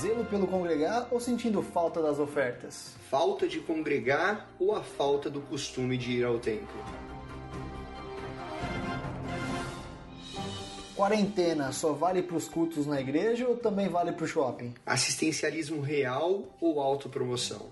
Zelo pelo congregar ou sentindo falta das ofertas? Falta de congregar ou a falta do costume de ir ao templo? Quarentena só vale para os cultos na igreja ou também vale para o shopping? Assistencialismo real ou autopromoção?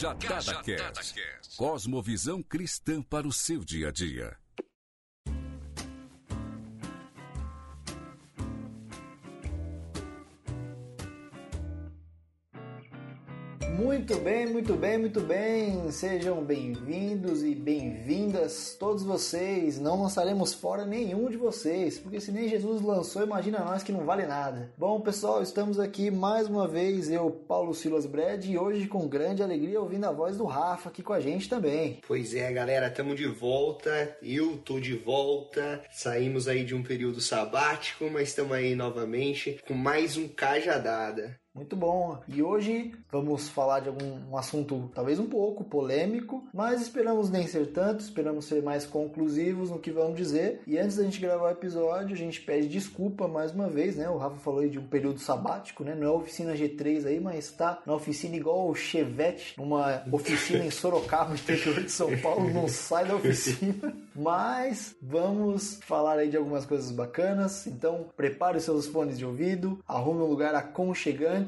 Cajadada Cast. Cosmovisão cristã para o seu dia a dia. Muito bem, muito bem. Sejam bem-vindos e bem-vindas todos vocês. Não lançaremos fora nenhum de vocês, porque se nem Jesus lançou, imagina nós que não vale nada. Bom, pessoal, estamos aqui mais uma vez, eu, Paulo Silas Brad, e hoje com grande alegria ouvindo a voz do Rafa aqui com a gente também. Pois é, galera, estamos de volta. Eu tô de volta. Saímos aí de um período sabático, mas estamos aí novamente com mais um Cajadada. Muito bom. E hoje vamos falar de algum um assunto talvez um pouco polêmico, mas esperamos nem ser tanto, esperamos ser mais conclusivos no que vamos dizer. E antes da gente gravar o episódio, a gente pede desculpa mais uma vez, né? O Rafa falou aí de um período sabático, né? Não é oficina G3 aí, mas está na oficina igual o Chevette, numa oficina em Sorocaba, interior de São Paulo, não sai da oficina. Mas vamos falar aí de algumas coisas bacanas. Então, prepare os seus fones de ouvido, arrume um lugar aconchegante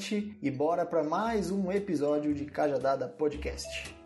e bora para mais um episódio de Cajadada Podcast.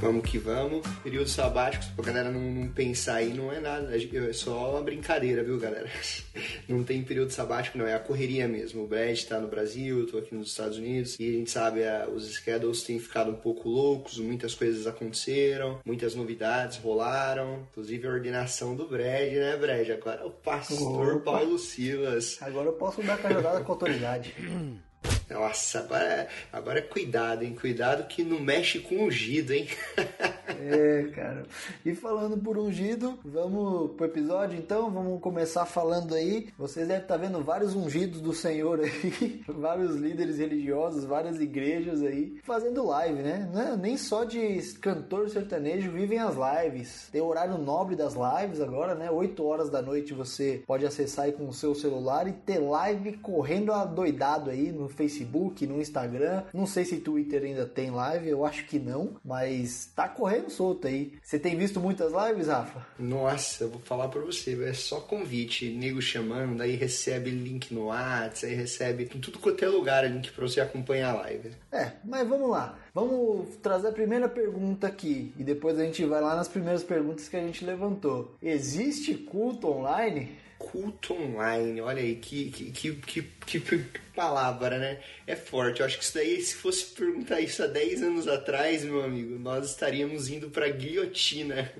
Vamos que vamos. Período sabático, pra galera não, não, pensar aí, não é nada. É só uma brincadeira, viu, galera? Não tem período sabático, não. É a correria mesmo. O Brad tá no Brasil, eu tô aqui nos Estados Unidos. E a gente sabe, os schedules têm ficado um pouco loucos, muitas coisas aconteceram, muitas novidades rolaram. Inclusive a ordenação do Brad, né, Brad? Agora é o pastor Opa. Paulo Silas. Agora eu posso dar cajadada com autoridade. Nossa, agora, agora cuidado, hein? Cuidado que não mexe com ungido, hein? é, cara. E falando por ungido, vamos pro episódio então? Vamos começar falando aí. Vocês devem estar vendo vários ungidos do Senhor aí, vários líderes religiosos, várias igrejas aí, fazendo live, né? É nem só de cantor sertanejo vivem as lives. Tem o horário nobre das lives agora, né? 8 horas da noite você pode acessar aí com o seu celular e ter live correndo adoidado aí no Facebook Facebook, no Instagram. Não sei se Twitter ainda tem live, eu acho que não, mas tá correndo solto aí. Você tem visto muitas lives, Rafa? Nossa, eu vou falar pra você, é só convite, nego chamando, daí recebe link no WhatsApp, aí recebe em tudo quanto é lugar link pra você acompanhar a live. É, mas vamos lá. Vamos trazer a primeira pergunta aqui e depois a gente vai lá nas primeiras perguntas que a gente levantou. Existe culto online? Culto online, olha aí, que, que, que, que, palavra, né? É forte. Eu acho que isso daí, se fosse perguntar isso há 10 anos atrás, meu amigo, nós estaríamos indo pra guilhotina.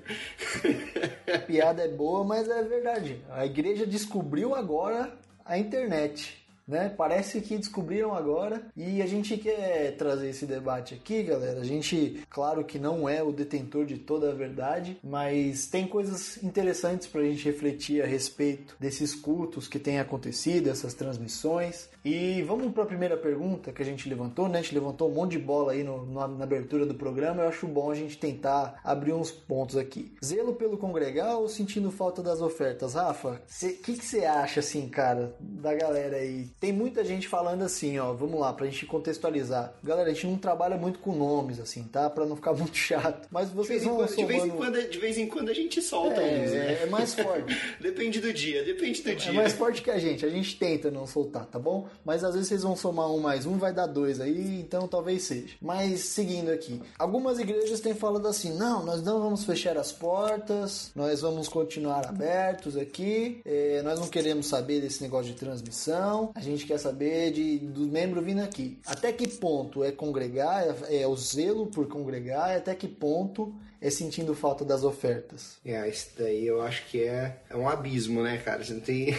A piada é boa, mas é verdade. A igreja descobriu agora a internet né? Parece que descobriram agora e a gente quer trazer esse debate aqui, galera. A gente, claro que não é o detentor de toda a verdade, mas tem coisas interessantes para a gente refletir a respeito desses cultos que têm acontecido, essas transmissões. E vamos para a primeira pergunta que a gente levantou, né? A gente levantou um monte de bola aí no, na, na abertura do programa. Eu acho bom a gente tentar abrir uns pontos aqui. Zelo pelo congregar ou sentindo falta das ofertas? Rafa, o que você acha, assim, cara, da galera aí? Tem muita gente falando assim, ó, vamos lá, pra gente contextualizar. Galera, a gente não trabalha muito com nomes, assim, tá? Pra não ficar muito chato. Mas vocês vão quando, de, vez em quando, de vez em quando a gente solta é, uns, né? É mais forte. depende do dia, depende do é, dia. É mais forte que a gente, a gente tenta não soltar, tá bom? Mas às vezes vocês vão somar um mais um, vai dar dois aí, então talvez seja. Mas seguindo aqui, algumas igrejas têm falado assim, não, nós não vamos fechar as portas, nós vamos continuar abertos aqui, é, nós não queremos saber desse negócio de transmissão, a gente quer saber de, do membro vindo aqui. Até que ponto é congregar, é, é o zelo por congregar, e até que ponto é sentindo falta das ofertas? É, isso daí eu acho que é, é um abismo, né, cara? Você não tem.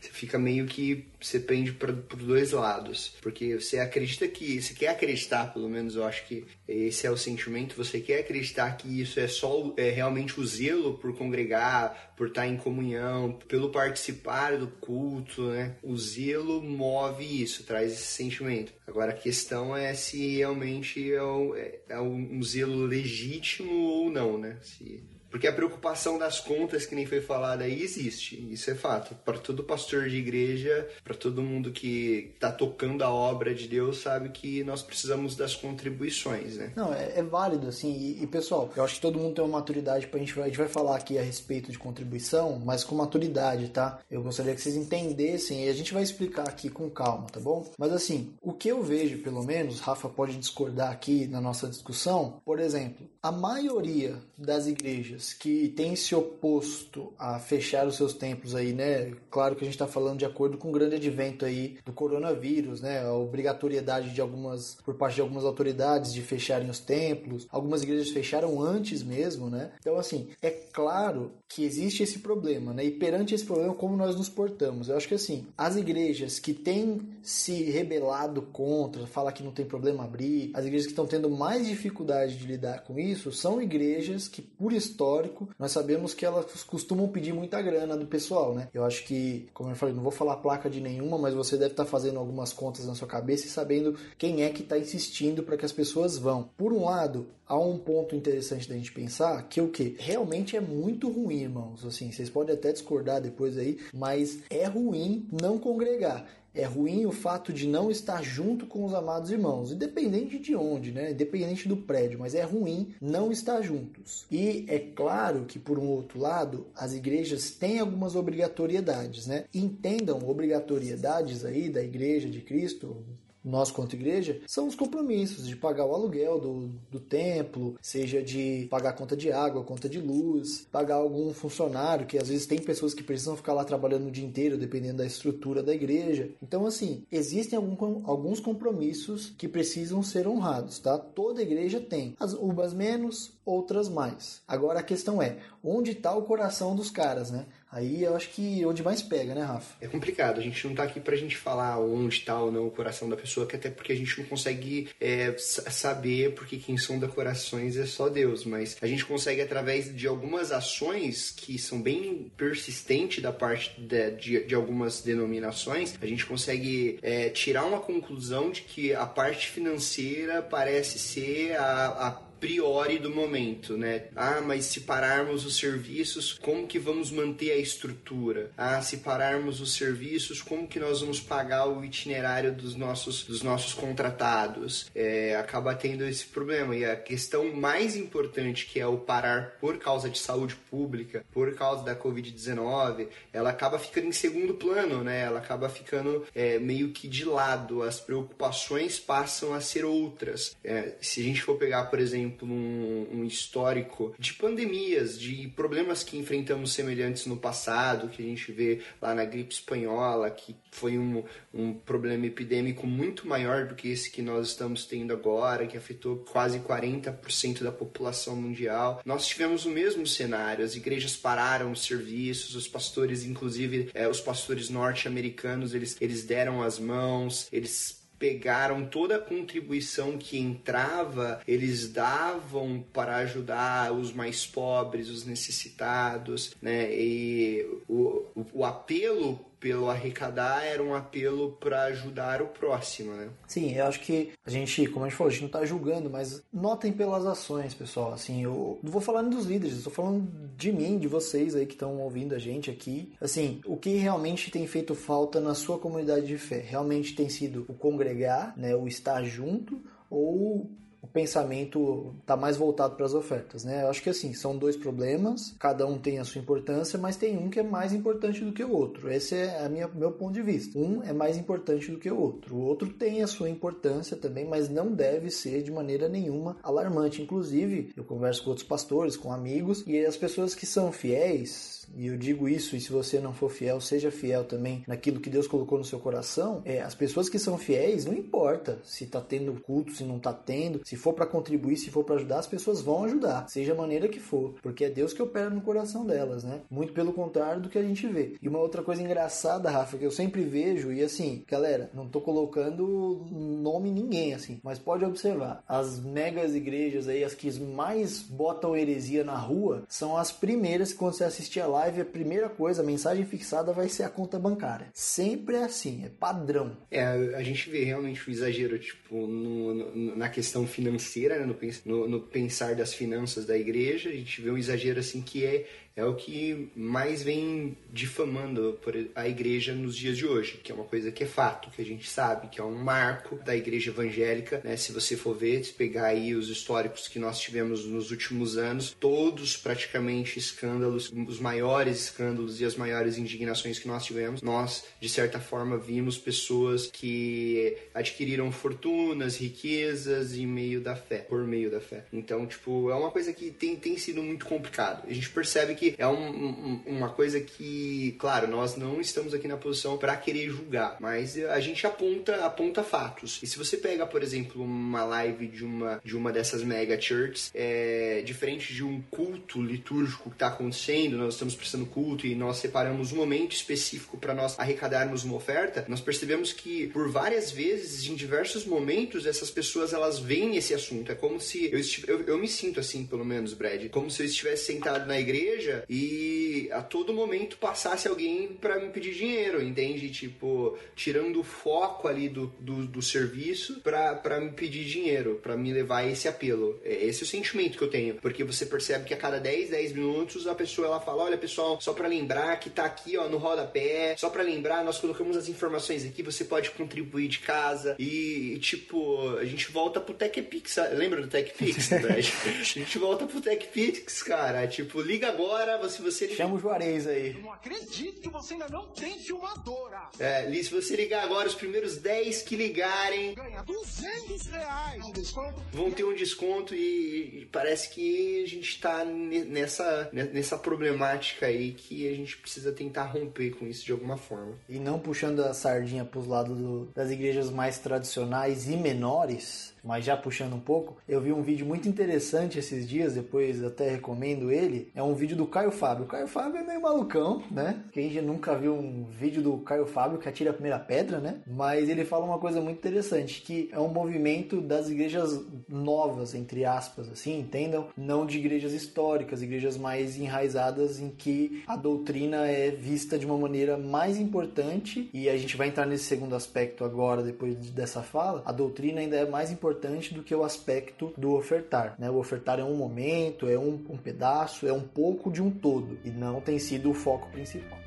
Você fica meio que. Você pende para dois lados. Porque você acredita que. Você quer acreditar, pelo menos eu acho que esse é o sentimento. Você quer acreditar que isso é só é realmente o zelo por congregar, por estar em comunhão, pelo participar do culto, né? O zelo move isso, traz esse sentimento. Agora a questão é se realmente é um, é, é um zelo legítimo ou não, né? Se porque a preocupação das contas, que nem foi falado aí, existe. Isso é fato. Para todo pastor de igreja, para todo mundo que está tocando a obra de Deus, sabe que nós precisamos das contribuições, né? Não, é, é válido, assim. E, e, pessoal, eu acho que todo mundo tem uma maturidade para a gente. A gente vai falar aqui a respeito de contribuição, mas com maturidade, tá? Eu gostaria que vocês entendessem e a gente vai explicar aqui com calma, tá bom? Mas assim, o que eu vejo, pelo menos, Rafa pode discordar aqui na nossa discussão, por exemplo, a maioria das igrejas igrejas que têm se oposto a fechar os seus templos aí, né? Claro que a gente está falando de acordo com o grande advento aí do coronavírus, né? A obrigatoriedade de algumas, por parte de algumas autoridades de fecharem os templos. Algumas igrejas fecharam antes mesmo, né? Então, assim, é claro que existe esse problema, né? E perante esse problema, como nós nos portamos? Eu acho que, assim, as igrejas que têm se rebelado contra, fala que não tem problema abrir, as igrejas que estão tendo mais dificuldade de lidar com isso, são igrejas que, por história, histórico, nós sabemos que elas costumam pedir muita grana do pessoal, né? Eu acho que, como eu falei, não vou falar placa de nenhuma, mas você deve estar fazendo algumas contas na sua cabeça e sabendo quem é que está insistindo para que as pessoas vão. Por um lado, há um ponto interessante da gente pensar que o que realmente é muito ruim, irmãos. Assim, vocês podem até discordar depois aí, mas é ruim não congregar. É ruim o fato de não estar junto com os amados irmãos, independente de onde, né? Independente do prédio, mas é ruim não estar juntos. E é claro que, por um outro lado, as igrejas têm algumas obrigatoriedades, né? Entendam obrigatoriedades aí da igreja de Cristo, nós quanto igreja, são os compromissos de pagar o aluguel do, do templo, seja de pagar conta de água, conta de luz, pagar algum funcionário, que às vezes tem pessoas que precisam ficar lá trabalhando o dia inteiro, dependendo da estrutura da igreja. Então, assim, existem algum, alguns compromissos que precisam ser honrados, tá? Toda igreja tem. As umas menos, outras mais. Agora a questão é, onde está o coração dos caras, né? Aí eu acho que onde mais pega, né, Rafa? É complicado. A gente não tá aqui pra gente falar onde tá ou não o coração da pessoa, que até porque a gente não consegue é, saber, porque quem sonda corações é só Deus. Mas a gente consegue, através de algumas ações que são bem persistentes da parte de, de, de algumas denominações, a gente consegue é, tirar uma conclusão de que a parte financeira parece ser a, a priori do momento, né? Ah, mas se pararmos os serviços, como que vamos manter a estrutura? Ah, se pararmos os serviços, como que nós vamos pagar o itinerário dos nossos, dos nossos contratados? É, acaba tendo esse problema. E a questão mais importante, que é o parar por causa de saúde pública, por causa da Covid-19, ela acaba ficando em segundo plano, né? Ela acaba ficando é, meio que de lado. As preocupações passam a ser outras. É, se a gente for pegar, por exemplo, exemplo, um, um, histórico de pandemias, de problemas que enfrentamos semelhantes no passado, que a gente vê lá na gripe espanhola, que foi um, um problema epidêmico muito maior do que esse que nós estamos tendo agora, que afetou quase 40% da população mundial. Nós tivemos o mesmo cenário, as igrejas pararam os serviços, os pastores, inclusive é, os pastores norte-americanos, eles, eles deram as mãos, eles pegaram toda a contribuição que entrava, eles davam para ajudar os mais pobres, os necessitados, né? E o, o apelo pelo arrecadar era um apelo para ajudar o próximo, né? Sim, eu acho que a gente, como a gente falou, a gente não está julgando, mas notem pelas ações, pessoal. Assim, eu não vou falar dos líderes, estou falando de mim, de vocês aí que estão ouvindo a gente aqui. Assim, o que realmente tem feito falta na sua comunidade de fé? Realmente tem sido o congregar, né, o estar junto ou pensamento está mais voltado para as ofertas, né? Eu acho que assim, são dois problemas, cada um tem a sua importância, mas tem um que é mais importante do que o outro. Esse é a minha, meu ponto de vista. Um é mais importante do que o outro. O outro tem a sua importância também, mas não deve ser de maneira nenhuma alarmante. Inclusive, eu converso com outros pastores, com amigos, e as pessoas que são fiéis, e eu digo isso, e se você não for fiel, seja fiel também naquilo que Deus colocou no seu coração, é, as pessoas que são fiéis, não importa se tá tendo culto, se não tá tendo, se for para contribuir, se for para ajudar, as pessoas vão ajudar, seja a maneira que for, porque é Deus que opera no coração delas, né? Muito pelo contrário do que a gente vê. E uma outra coisa engraçada, Rafa, que eu sempre vejo, e assim, galera, não tô colocando nome ninguém, assim, mas pode observar, as megas igrejas aí, as que mais botam heresia na rua, são as primeiras que quando você assistir a live, a primeira coisa, a mensagem fixada vai ser a conta bancária. Sempre é assim, é padrão. É, a gente vê realmente o exagero, tipo, no, no, na questão financeira, né, no, no pensar das finanças da igreja, a gente vê um exagero assim que é é o que mais vem difamando a igreja nos dias de hoje, que é uma coisa que é fato, que a gente sabe, que é um marco da igreja evangélica, né? Se você for ver, se pegar aí os históricos que nós tivemos nos últimos anos, todos praticamente escândalos, os maiores escândalos e as maiores indignações que nós tivemos, nós, de certa forma, vimos pessoas que adquiriram fortunas, riquezas em meio da fé, por meio da fé. Então, tipo, é uma coisa que tem, tem sido muito complicado. A gente percebe que que é um, um, uma coisa que, claro, nós não estamos aqui na posição para querer julgar, mas a gente aponta, aponta fatos. E se você pega, por exemplo, uma live de uma, de uma dessas mega churches, é, diferente de um culto litúrgico que está acontecendo, nós estamos prestando culto e nós separamos um momento específico para nós arrecadarmos uma oferta, nós percebemos que por várias vezes, em diversos momentos, essas pessoas elas veem esse assunto. É como se eu, eu, eu me sinto assim, pelo menos, Brad, como se eu estivesse sentado na igreja igreja e a todo momento passasse alguém para me pedir dinheiro, entende? Tipo, tirando o foco ali do, do, do serviço para me pedir dinheiro, para me levar a esse apelo. É esse é o sentimento que eu tenho, porque você percebe que a cada 10, 10 minutos a pessoa ela fala: Olha, pessoal, só para lembrar que tá aqui ó, no rodapé, só para lembrar, nós colocamos as informações aqui, você pode contribuir de casa e, tipo, a gente volta pro TechPix, lembra do TechPix, né? a gente volta pro TechPix, cara, tipo, liga agora agora, se você... Chama o Juarez aí. Eu não acredito que você ainda não tem filmadora. É, Li, se você ligar agora, os primeiros 10 que ligarem... Ganha 200 reais de desconto. Vão ter um desconto e, e parece que a gente tá nessa, nessa problemática aí que a gente precisa tentar romper com isso de alguma forma. E não puxando a sardinha pros lados do, das igrejas mais tradicionais e menores mas já puxando um pouco, eu vi um vídeo muito interessante esses dias, depois até recomendo ele. É um vídeo do Caio Fábio. O Caio Fábio é meio malucão, né? Quem já nunca viu um vídeo do Caio Fábio que atira a primeira pedra, né? Mas ele fala uma coisa muito interessante, que é um movimento das igrejas novas, entre aspas, assim, entendam? Não de igrejas históricas, igrejas mais enraizadas em que a doutrina é vista de uma maneira mais importante, e a gente vai entrar nesse segundo aspecto agora, depois dessa fala. A doutrina ainda é mais importante importante do que o aspecto do ofertar. Né? O ofertar é um momento, é um, um pedaço, é um pouco de um todo e não tem sido o foco principal.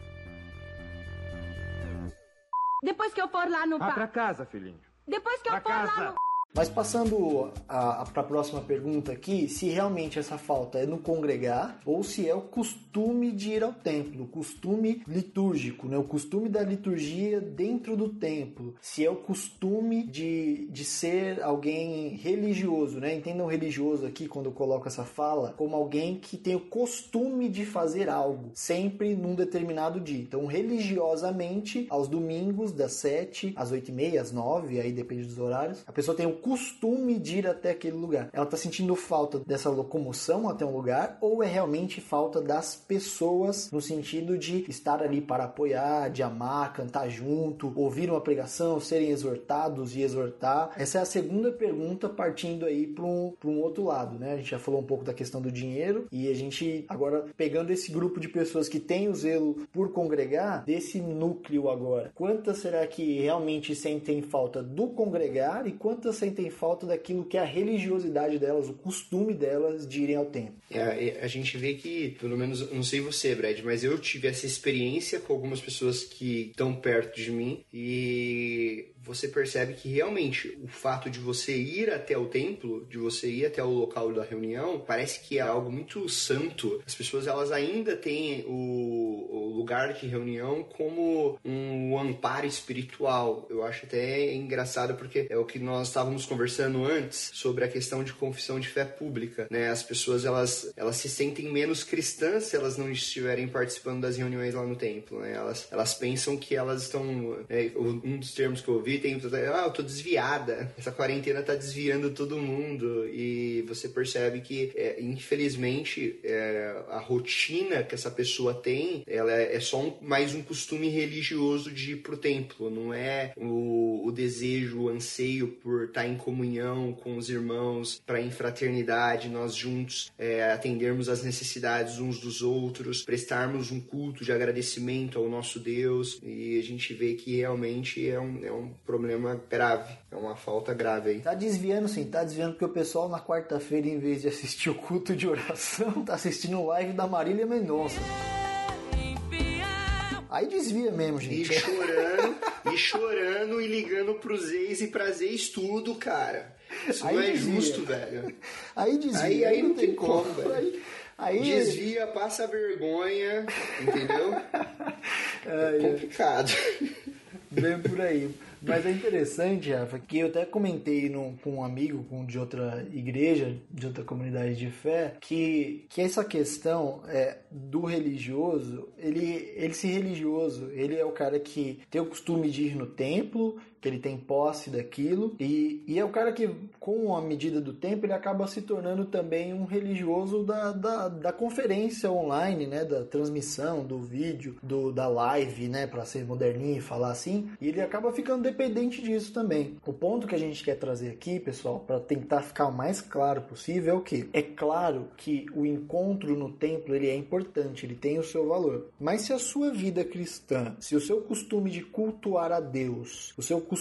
Depois que eu for lá no. Vá pra casa, filhinho. Depois que eu pra for casa. lá no. Mas passando para a próxima pergunta aqui, se realmente essa falta é no congregar ou se é o costume de ir ao templo, o costume litúrgico, né? o costume da liturgia dentro do templo, se é o costume de, de ser alguém religioso, né? entendam religioso aqui quando eu coloco essa fala, como alguém que tem o costume de fazer algo, sempre num determinado dia. Então, religiosamente, aos domingos, das 7 às 8 e meia, às 9, aí depende dos horários, a pessoa tem o costume de ir até aquele lugar. Ela está sentindo falta dessa locomoção até um lugar ou é realmente falta das pessoas no sentido de estar ali para apoiar, de amar, cantar junto, ouvir uma pregação, serem exortados e exortar? Essa é a segunda pergunta partindo aí para um, um outro lado, né? A gente já falou um pouco da questão do dinheiro e a gente agora pegando esse grupo de pessoas que tem o zelo por congregar, desse núcleo agora, quantas será que realmente sentem falta do congregar e quantas sentem sentem falta daquilo que é a religiosidade delas, o costume delas de irem ao templo. É, a gente vê que, pelo menos, não sei você, Brad, mas eu tive essa experiência com algumas pessoas que estão perto de mim e você percebe que realmente o fato de você ir até o templo, de você ir até o local da reunião, parece que é algo muito santo. As pessoas elas ainda têm o, o lugar de reunião como um amparo espiritual. Eu acho até engraçado porque é o que nós estávamos conversando antes sobre a questão de confissão de fé pública, né? As pessoas elas, elas se sentem menos cristãs se elas não estiverem participando das reuniões lá no templo, né? Elas, elas pensam que elas estão. É, um dos termos que eu ouvi tem. Ah, eu tô desviada. Essa quarentena tá desviando todo mundo. E você percebe que, é, infelizmente, é, a rotina que essa pessoa tem, ela é, é só um, mais um costume religioso de ir pro templo, não é o, o desejo, o anseio por estar em comunhão com os irmãos, para em fraternidade, nós juntos é, atendermos as necessidades uns dos outros, prestarmos um culto de agradecimento ao nosso Deus e a gente vê que realmente é um, é um problema grave, é uma falta grave aí. Tá desviando sim, tá desviando porque o pessoal na quarta-feira, em vez de assistir o culto de oração, tá assistindo o live da Marília Mendonça. Aí desvia mesmo, gente. E chorando, e chorando e ligando pros ex e pras ex tudo, cara. Isso Aí não é desvia. justo, velho. Aí desvia. Aí, aí não tem como, velho. Aí, aí Desvia, passa vergonha, entendeu? É complicado. Bem por aí. Mas é interessante, Rafa, que eu até comentei no, com um amigo com, de outra igreja, de outra comunidade de fé, que, que essa questão é, do religioso, ele, ele se religioso, ele é o cara que tem o costume de ir no templo, que ele tem posse daquilo, e, e é o cara que, com a medida do tempo, ele acaba se tornando também um religioso da, da, da conferência online, né, da transmissão, do vídeo, do, da live, né, para ser moderninho e falar assim, e ele acaba ficando dependente disso também. O ponto que a gente quer trazer aqui, pessoal, para tentar ficar o mais claro possível é o que? É claro que o encontro no templo ele é importante, ele tem o seu valor, mas se a sua vida cristã, se o seu costume de cultuar a Deus, o seu costume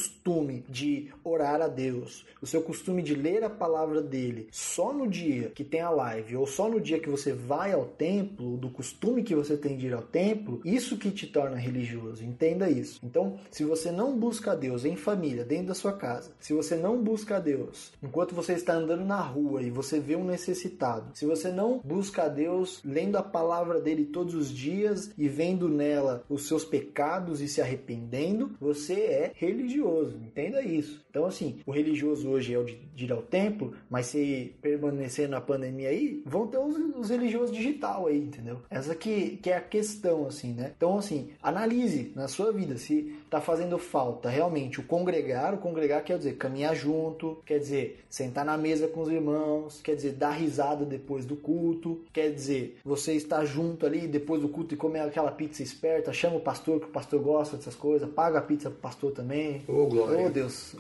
de orar a Deus, o seu costume de ler a palavra dele só no dia que tem a live ou só no dia que você vai ao templo, do costume que você tem de ir ao templo, isso que te torna religioso. Entenda isso. Então, se você não busca a Deus em família, dentro da sua casa, se você não busca a Deus enquanto você está andando na rua e você vê um necessitado, se você não busca a Deus lendo a palavra dele todos os dias e vendo nela os seus pecados e se arrependendo, você é religioso. Entenda isso. Então, assim, o religioso hoje é o de, de ir ao templo, mas se permanecer na pandemia aí, vão ter os, os religiosos digital aí, entendeu? Essa que, que é a questão, assim, né? Então, assim, analise na sua vida se tá fazendo falta realmente o congregar. O congregar quer dizer caminhar junto, quer dizer sentar na mesa com os irmãos, quer dizer dar risada depois do culto, quer dizer você estar junto ali depois do culto e comer aquela pizza esperta, chama o pastor que o pastor gosta dessas coisas, paga a pizza pro pastor também. Ô, glória. Oh, Deus,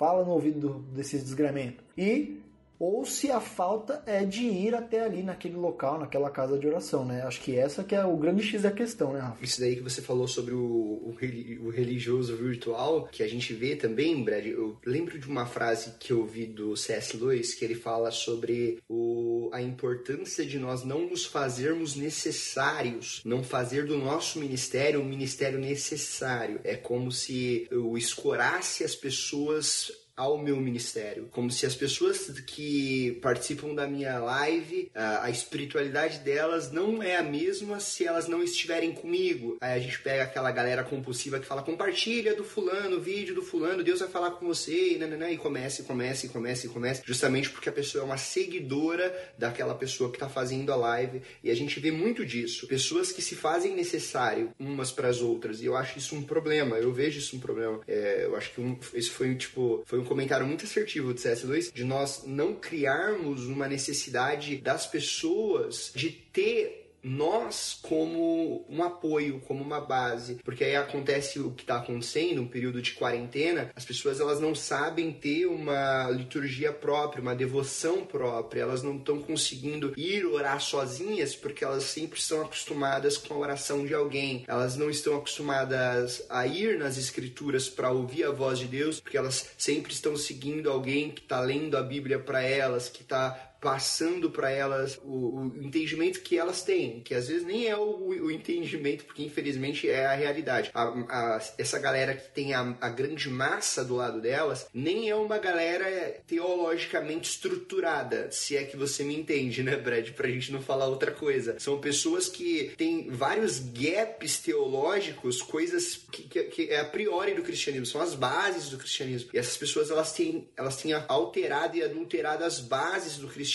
fala no ouvido do, desses desgramentos. E ou se a falta é de ir até ali naquele local, naquela casa de oração, né? Acho que essa que é o grande X da questão, né, Rafa? Isso daí que você falou sobre o, o, o religioso virtual, que a gente vê também, Brad, eu lembro de uma frase que eu vi do C.S. Lewis, que ele fala sobre o, a importância de nós não nos fazermos necessários, não fazer do nosso ministério um ministério necessário. É como se eu escorasse as pessoas ao meu ministério. Como se as pessoas que participam da minha live, a, espiritualidade delas não é a mesma se elas não estiverem comigo. Aí a gente pega aquela galera compulsiva que fala compartilha do fulano, vídeo do fulano, Deus vai falar com você, e, e começa, e começa, e começa, e começa, justamente porque a pessoa é uma seguidora daquela pessoa que está fazendo a live. E a gente vê muito disso. Pessoas que se fazem necessário umas para as outras. E eu acho isso um problema. Eu vejo isso um problema. É, eu acho que um, isso foi tipo, foi um comentário muito assertivo do CS2 de nós não criarmos uma necessidade das pessoas de ter nós como um apoio, como uma base, porque aí acontece o que está acontecendo, um período de quarentena, as pessoas elas não sabem ter uma liturgia própria, uma devoção própria, elas não estão conseguindo ir orar sozinhas porque elas sempre estão acostumadas com a oração de alguém, elas não estão acostumadas a ir nas escrituras para ouvir a voz de Deus, porque elas sempre estão seguindo alguém que está lendo a Bíblia para elas, que está passando para elas o, o, entendimento que elas têm, que às vezes nem é o, o entendimento, porque infelizmente é a realidade. A, a, essa galera que tem a, a grande massa do lado delas, nem é uma galera teologicamente estruturada, se é que você me entende, né, Brad? Pra gente não falar outra coisa. São pessoas que têm vários gaps teológicos, coisas que, que, que é a priori do cristianismo, são as bases do cristianismo. E essas pessoas elas têm, elas têm alterado e adulterado as bases do cristianismo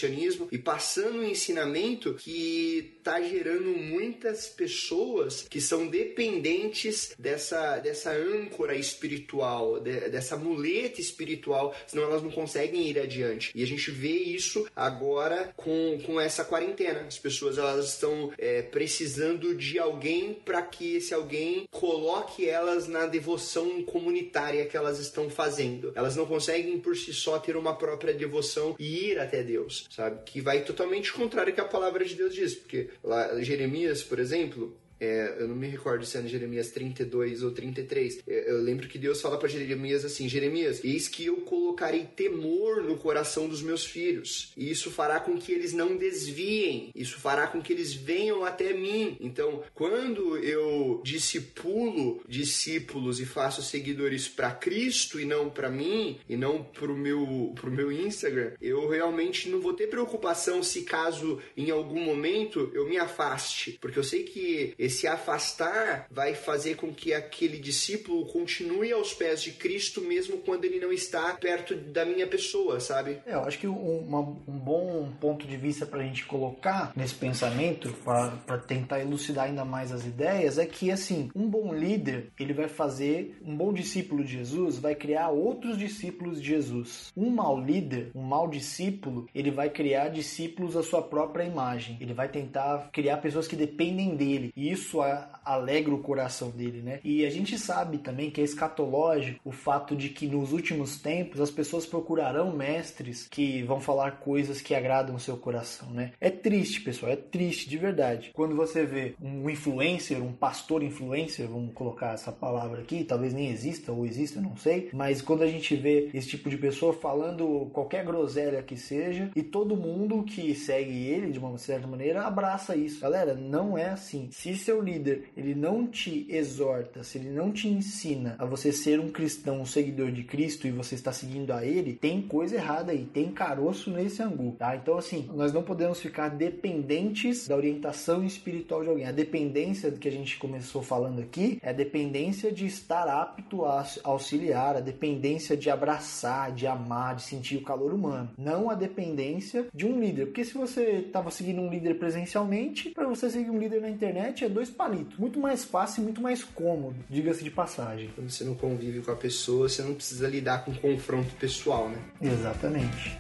e passando um ensinamento que está gerando muitas pessoas que são dependentes dessa, dessa âncora espiritual, de, dessa muleta espiritual, senão elas não conseguem ir adiante. E a gente vê isso agora com, com essa quarentena. As pessoas elas estão é, precisando de alguém para que esse alguém coloque elas na devoção comunitária que elas estão fazendo. Elas não conseguem por si só ter uma própria devoção e ir até Deus, sabe? Que vai totalmente contrário ao que a palavra de Deus diz, porque Jeremias, por exemplo, é, eu não me recordo se é em Jeremias 32 ou 33. É, eu lembro que Deus fala para Jeremias assim: Jeremias, eis que eu colocarei temor no coração dos meus filhos, e isso fará com que eles não desviem, isso fará com que eles venham até mim. Então, quando eu discipulo discípulos e faço seguidores para Cristo e não para mim, e não pro meu, pro meu Instagram, eu realmente não vou ter preocupação se caso em algum momento eu me afaste, porque eu sei que esse afastar vai fazer com que aquele discípulo continue aos pés de Cristo mesmo quando ele não está perto da minha pessoa, sabe? É, eu acho que um, uma, um bom ponto de vista para a gente colocar nesse pensamento, para tentar elucidar ainda mais as ideias, é que assim, um bom líder ele vai fazer, um bom discípulo de Jesus vai criar outros discípulos de Jesus. Um mau líder, um mau discípulo, ele vai criar discípulos à sua própria imagem. Ele vai tentar criar pessoas que dependem dele. E isso alegra o coração dele, né? E a gente sabe também que é escatológico o fato de que nos últimos tempos as pessoas procurarão mestres que vão falar coisas que agradam o seu coração, né? É triste, pessoal, é triste de verdade. Quando você vê um influencer, um pastor influencer, vamos colocar essa palavra aqui, talvez nem exista ou exista, não sei, mas quando a gente vê esse tipo de pessoa falando qualquer groselha que seja e todo mundo que segue ele de uma certa maneira abraça isso. Galera, não é assim. Se seu líder ele não te exorta, se ele não te ensina a você ser um cristão, um seguidor de Cristo e você está seguindo a ele, tem coisa errada aí, tem caroço nesse angu, tá? Então assim, nós não podemos ficar dependentes da orientação espiritual de alguém. A dependência que a gente começou falando aqui é a dependência de estar apto a auxiliar, a dependência de abraçar, de amar, de sentir o calor humano, não a dependência de um líder. Porque se você estava seguindo um líder presencialmente, para você seguir um líder na internet é dois palitos. Muito mais fácil e muito mais cômodo, diga-se de passagem. Quando você não convive com a pessoa, você não precisa lidar com confronto pessoal, né? Exatamente.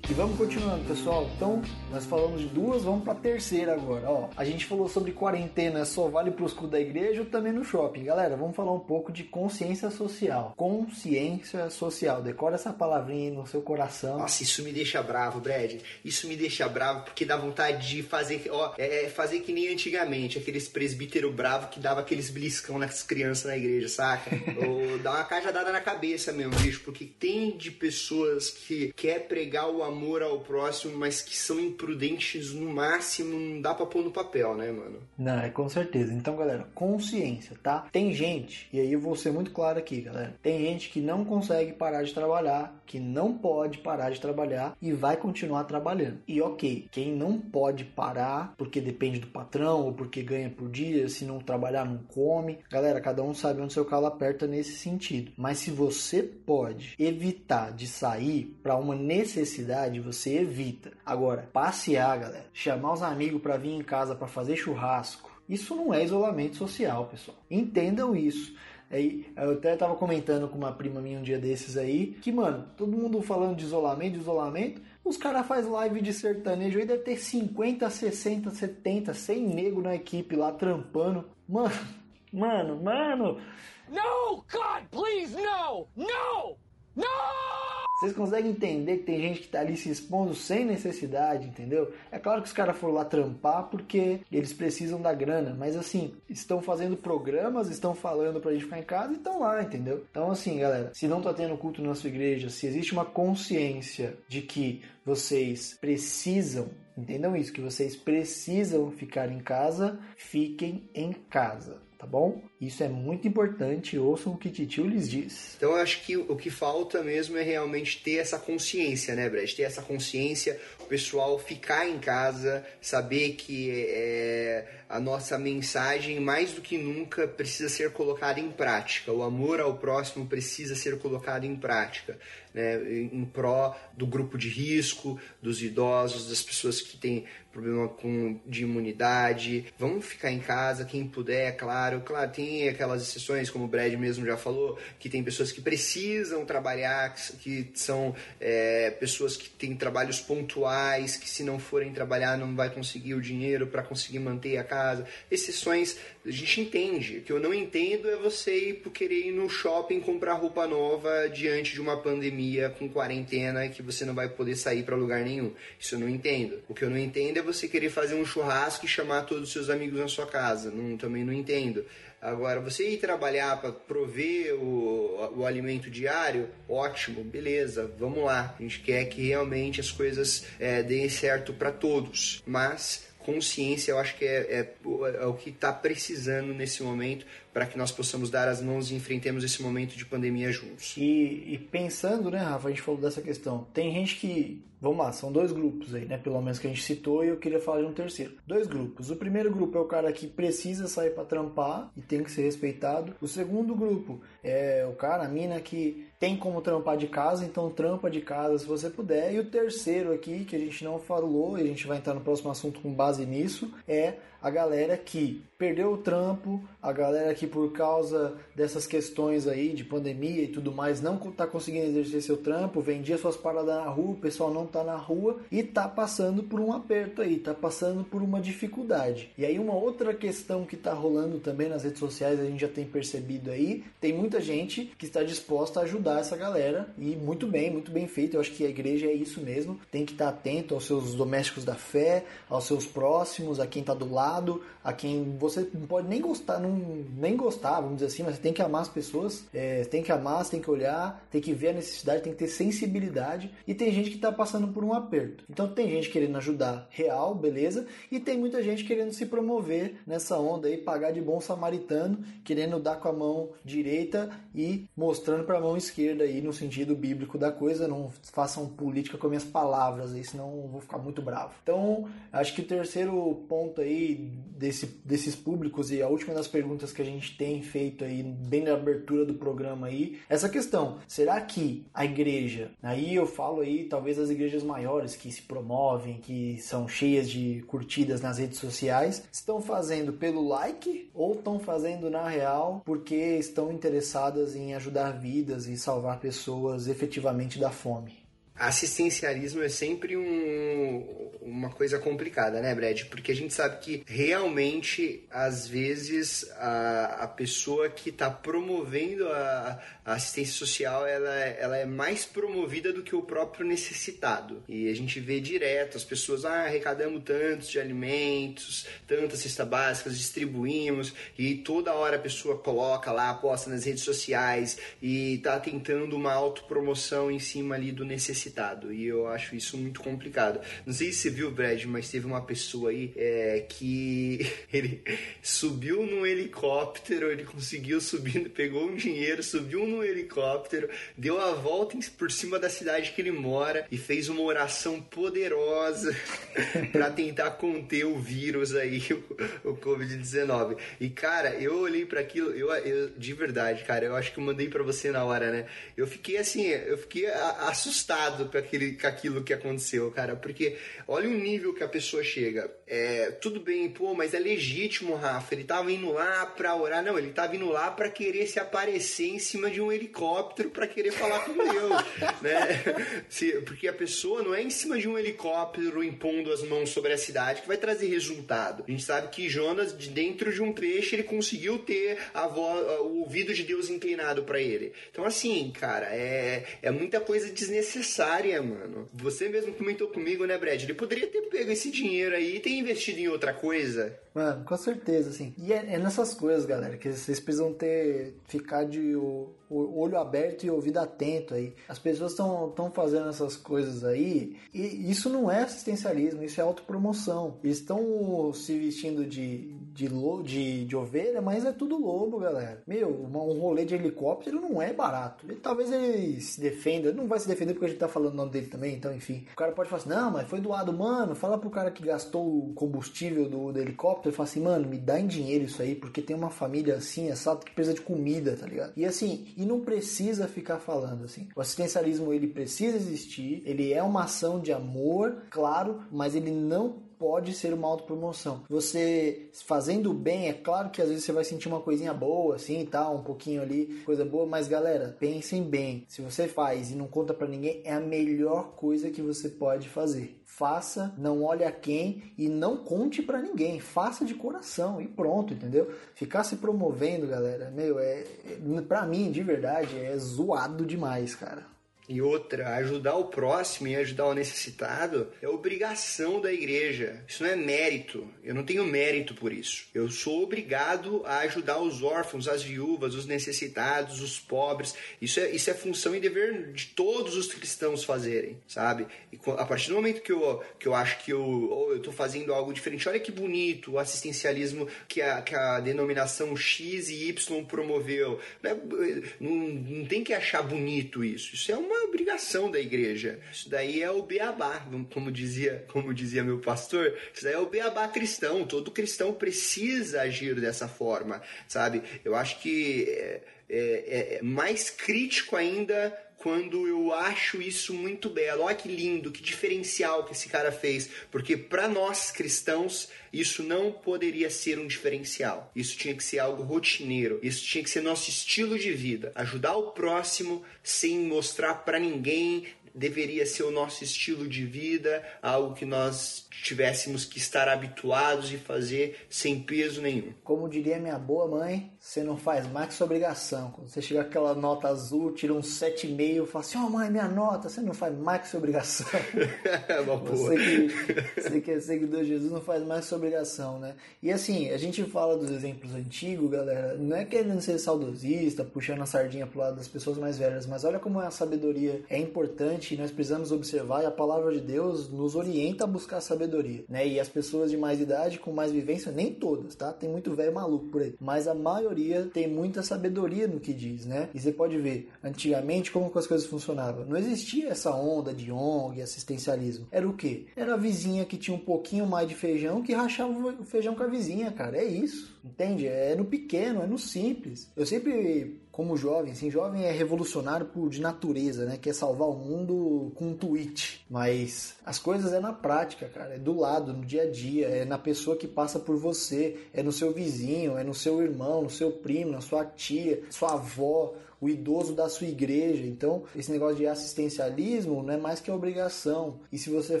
E vamos continuando, pessoal. Então, nós falamos de duas, vamos para a terceira agora. Ó, a gente falou sobre quarentena, só vale para os da igreja ou também no shopping. Galera, vamos falar um pouco de consciência social. Consciência social. Decora essa palavrinha aí no seu coração. Nossa, isso me deixa bravo, Brad. Isso me deixa bravo porque dá vontade de fazer, ó, é, é fazer que nem antigamente, aqueles presbítero bravo que dava aqueles bliscão nas crianças na igreja, saca? ou dar uma cajadada na cabeça mesmo, bicho, porque tem de pessoas que quer pregar o amor amor ao próximo, mas que são imprudentes no máximo, não dá pra pôr no papel, né, mano? Não, é com certeza. Então, galera, consciência, tá? Tem gente, e aí eu vou ser muito claro aqui, galera. Tem gente que não consegue parar de trabalhar, que não pode parar de trabalhar e vai continuar trabalhando. E ok, quem não pode parar porque depende do patrão ou porque ganha por dia, se não trabalhar não come. Galera, cada um sabe onde seu calo aperta nesse sentido. Mas se você pode evitar de sair para uma necessidade você evita. Agora, passear, galera, chamar os amigos para vir em casa para fazer churrasco, isso não é isolamento social, pessoal. Entendam isso. Aí, eu até tava comentando com uma prima minha um dia desses aí, que, mano, todo mundo falando de isolamento, de isolamento, os caras faz live de sertanejo aí, deve ter 50, 60, 70, 100 nego na equipe lá trampando. Mano, mano, mano. No, God, please, no! No! No! Vocês conseguem entender que tem gente que tá ali se expondo sem necessidade, entendeu? É claro que os caras foram lá trampar porque eles precisam da grana, mas assim, estão fazendo programas, estão falando pra gente ficar em casa e estão lá, entendeu? Então assim, galera, se não tá tendo culto na sua igreja, se existe uma consciência de que vocês precisam, entendam isso, que vocês precisam ficar em casa, fiquem em casa tá bom? Isso é muito importante, ouçam o que Titio lhes diz. Então eu acho que o que falta mesmo é realmente ter essa consciência, né, Brad? Ter essa consciência, o pessoal ficar em casa, saber que é, a nossa mensagem, mais do que nunca, precisa ser colocada em prática. O amor ao próximo precisa ser colocado em prática né, em pró do grupo de risco, dos idosos, das pessoas que têm problema com, de imunidade. Vamos ficar em casa, quem puder, é claro. Claro, tem aquelas exceções, como o Brad mesmo já falou, que tem pessoas que precisam trabalhar, que, são é, pessoas que têm trabalhos pontuais, que se não forem trabalhar não vai conseguir o dinheiro para conseguir manter a casa. Exceções a gente entende. O que eu não entendo é você ir querer ir no shopping comprar roupa nova diante de uma pandemia com quarentena que você não vai poder sair para lugar nenhum. Isso eu não entendo. O que eu não entendo é você querer fazer um churrasco e chamar todos os seus amigos na sua casa. Não, também não entendo. Agora, você ir trabalhar para prover o, o alimento diário, ótimo, beleza, vamos lá. A gente quer que realmente as coisas é, deem certo para todos. Mas consciência eu acho que é, é, é o que está precisando nesse momento para que nós possamos dar as mãos e enfrentemos esse momento de pandemia juntos. E, e, pensando, né, Rafa, a gente falou dessa questão. Tem gente que, vamos lá, são dois grupos aí, né, pelo menos que a gente citou, e eu queria falar de um terceiro. Dois grupos. O primeiro grupo é o cara que precisa sair para trampar e tem que ser respeitado. O segundo grupo é o cara, a mina que tem como trampar de casa, então trampa de casa se você puder. E o terceiro aqui, que a gente não falou, e a gente vai entrar no próximo assunto com base nisso, é a galera que perdeu o trampo, a galera que por causa dessas questões aí de pandemia e tudo mais não está conseguindo exercer seu trampo, vendia suas paradas na rua, o pessoal não está na rua e está passando por um aperto aí, está passando por uma dificuldade. E aí uma outra questão que está rolando também nas redes sociais, a gente já tem percebido aí, tem muita gente que está disposta a ajudar essa galera e muito bem, muito bem feito. Eu acho que a igreja é isso mesmo, tem que estar tá atento aos seus domésticos da fé, aos seus próximos, a quem está do lado lado, a quem você não pode nem gostar, não, nem gostar, vamos dizer assim, mas você tem que amar as pessoas, é, tem que amar, tem que olhar, tem que ver a necessidade, tem que ter sensibilidade. E tem gente que está passando por um aperto. Então tem gente querendo ajudar real, beleza, e tem muita gente querendo se promover nessa onda aí, pagar de bom samaritano, querendo dar com a mão direita e mostrando para a mão esquerda aí no sentido bíblico da coisa. Não façam política com minhas palavras aí, senão eu vou ficar muito bravo. Então, acho que o terceiro ponto aí desse, desses públicos e a última das perguntas que a gente tem feito aí, bem na abertura do programa aí, essa questão, será que a igreja, aí eu falo aí talvez as igrejas maiores que se promovem, que são cheias de curtidas nas redes sociais, estão fazendo pelo like ou estão fazendo na real porque estão interessadas em ajudar vidas e salvar pessoas efetivamente da fome? Assistencialismo é sempre um, uma coisa complicada, né, Brad? Porque a gente sabe que realmente, às vezes, a, a pessoa que está promovendo a, a, assistência social ela, ela é mais promovida do que o próprio necessitado. E a gente vê direto as pessoas, ah, arrecadamos tantos de alimentos, tantas cestas básicas, distribuímos, e toda hora a pessoa coloca lá, posta nas redes sociais e está tentando uma autopromoção em cima ali do necessitado necessitado. E eu acho isso muito complicado. Não sei se você viu, Brad, mas teve uma pessoa aí é, que ele subiu num helicóptero, ele conseguiu subir, pegou um dinheiro, subiu num helicóptero, deu a volta por cima da cidade que ele mora e fez uma oração poderosa para tentar conter o vírus aí, o, o Covid-19. E cara, eu olhei para aquilo, eu, eu, de verdade, cara, eu acho que eu mandei para você na hora, né? Eu fiquei assim, eu fiquei assustado com, aquele, com aquilo que aconteceu, cara. Porque olha o nível que a pessoa chega. É, tudo bem, pô, mas é legítimo Rafa. Ele tava indo lá pra orar. Não, ele tava indo lá pra querer se aparecer em cima de um helicóptero pra querer falar com Deus, né? Se, porque a pessoa não é em cima de um helicóptero impondo as mãos sobre a cidade que vai trazer resultado. A gente sabe que Jonas, de dentro de um peixe, ele conseguiu ter a voz, o ouvido de Deus inclinado pra ele. Então, assim, cara, é, é muita coisa desnecessária, mano. Você mesmo comentou comigo, né, Brad? Ele poderia ter pego esse dinheiro aí e ter investido em outra coisa. Mano, com certeza, assim. E é, é nessas coisas, galera, que vocês precisam ter, ficar de o, o olho aberto e ouvido atento aí. As pessoas estão fazendo essas coisas aí e isso não é assistencialismo, isso é autopromoção. Eles estão se vestindo de, de, de, de ovelha, mas é tudo lobo, galera. Meu, um rolê de helicóptero não é barato. Talvez ele se defenda, não vai se defender porque a gente tá falando o nome dele também, então enfim. O cara pode falar assim, não, mas foi doado, mano. Fala pro cara que gastou o combustível do, do helicóptero fala assim, mano, me dá em dinheiro isso aí, porque tem uma família assim, assado, que precisa de comida, tá ligado? E assim, e não precisa ficar falando assim. O assistencialismo, ele precisa existir, ele é uma ação de amor, claro, mas ele não pode ser uma autopromoção. Você fazendo bem, é claro que às vezes você vai sentir uma coisinha boa, assim tal, um pouquinho ali, coisa boa, mas galera, pensem bem. Se você faz e não conta pra ninguém, é a melhor coisa que você pode fazer. Faça, não olhe a quem e não conte pra ninguém. Faça de coração e pronto, entendeu? Ficar se promovendo, galera, meu, é, é para mim, de verdade, é zoado demais, cara. E outra, ajudar o próximo e ajudar o necessitado é obrigação da igreja. Isso não é mérito. Eu não tenho mérito por isso. Eu sou obrigado a ajudar os órfãos, as viúvas, os necessitados, os pobres. Isso é, isso é função e dever de todos os cristãos fazerem, sabe? E a partir do momento que eu, que eu acho que eu, ou eu tô fazendo algo diferente, olha que bonito o assistencialismo que a, que a denominação X e Y promoveu. Não, é- não, não tem que achar bonito isso. Isso é uma obrigação da igreja. Isso daí é o beabá, como dizia, como dizia meu pastor. Isso daí é o beabá cristão. Todo cristão precisa agir dessa forma, sabe? Eu acho que é, é- é mais crítico ainda quando eu acho isso muito belo. Olha que lindo, que diferencial que esse cara fez. Porque para nós cristãos, isso não poderia ser um diferencial. Isso tinha que ser algo rotineiro. Isso tinha que ser nosso estilo de vida. Ajudar o próximo sem mostrar para ninguém deveria ser o nosso estilo de vida, algo que nós tivéssemos que estar habituados e fazer sem peso nenhum. Como diria minha boa mãe, você não faz mais que sua obrigação. Quando você chegar com aquela nota azul, tira um 7,5 e fala assim, ó mãe, minha nota, você não faz mais que sua obrigação. Uma boa. Você que, você que é seguidor de Jesus não faz mais que sua obrigação, né? E assim, a gente fala dos exemplos antigos, galera, não é querendo ser saudosista, puxando a sardinha pro lado das pessoas mais velhas, mas olha como a sabedoria é importante e nós precisamos observar e a palavra de Deus nos orienta a buscar sabedoria, né? E as pessoas de mais idade, com mais vivência, nem todas, tá? Tem muito velho maluco por aí, mas a maioria tem muita sabedoria no que diz, né? E você pode ver, antigamente, como que as coisas funcionavam. Não existia essa onda de ONG, assistencialismo. Era o quê? Era a vizinha que tinha um pouquinho mais de feijão que rachava o feijão com a vizinha, cara. É isso. Entende? É no pequeno, é no simples. Eu sempre, como jovem, assim, jovem é revolucionário por, de natureza, né? Quer salvar o mundo com um tweet. Mas as coisas é na prática, cara. É do lado, no dia a dia. É na pessoa que passa por você. É no seu vizinho, é no seu irmão, no seu primo, na sua tia, sua avó o idoso da sua igreja. Então, esse negócio de assistencialismo não é mais que obrigação. E se você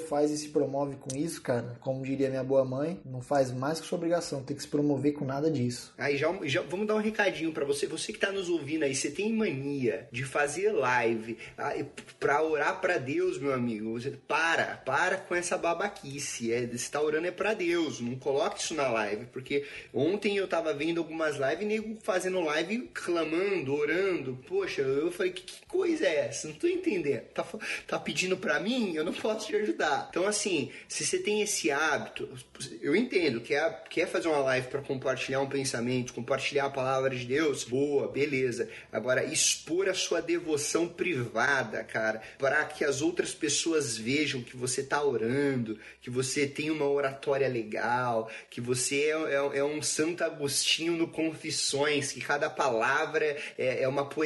faz e se promove com isso, cara, como diria minha boa mãe, não faz mais que sua obrigação, tem que se promover com nada disso. Aí já, já vamos dar um recadinho pra você, você que tá nos ouvindo aí, você tem mania de fazer live ah, pra orar pra Deus, meu amigo. Você para, para com essa babaquice. É, você tá orando é pra Deus, não coloque isso na live, porque ontem eu tava vendo algumas lives nego fazendo live clamando, orando. Poxa, eu falei, que, que coisa é essa? Não tô entendendo. Tá, tá pedindo pra mim? Eu não posso te ajudar. Então, assim, se você tem esse hábito, eu entendo, quer, quer fazer uma live pra compartilhar um pensamento, compartilhar a palavra de Deus, boa, beleza. Agora, expor a sua devoção privada, cara, para que as outras pessoas vejam que você tá orando, que você tem uma oratória legal, que você é, é- é um Santo Agostinho no Confissões, que cada palavra é, é uma poesia.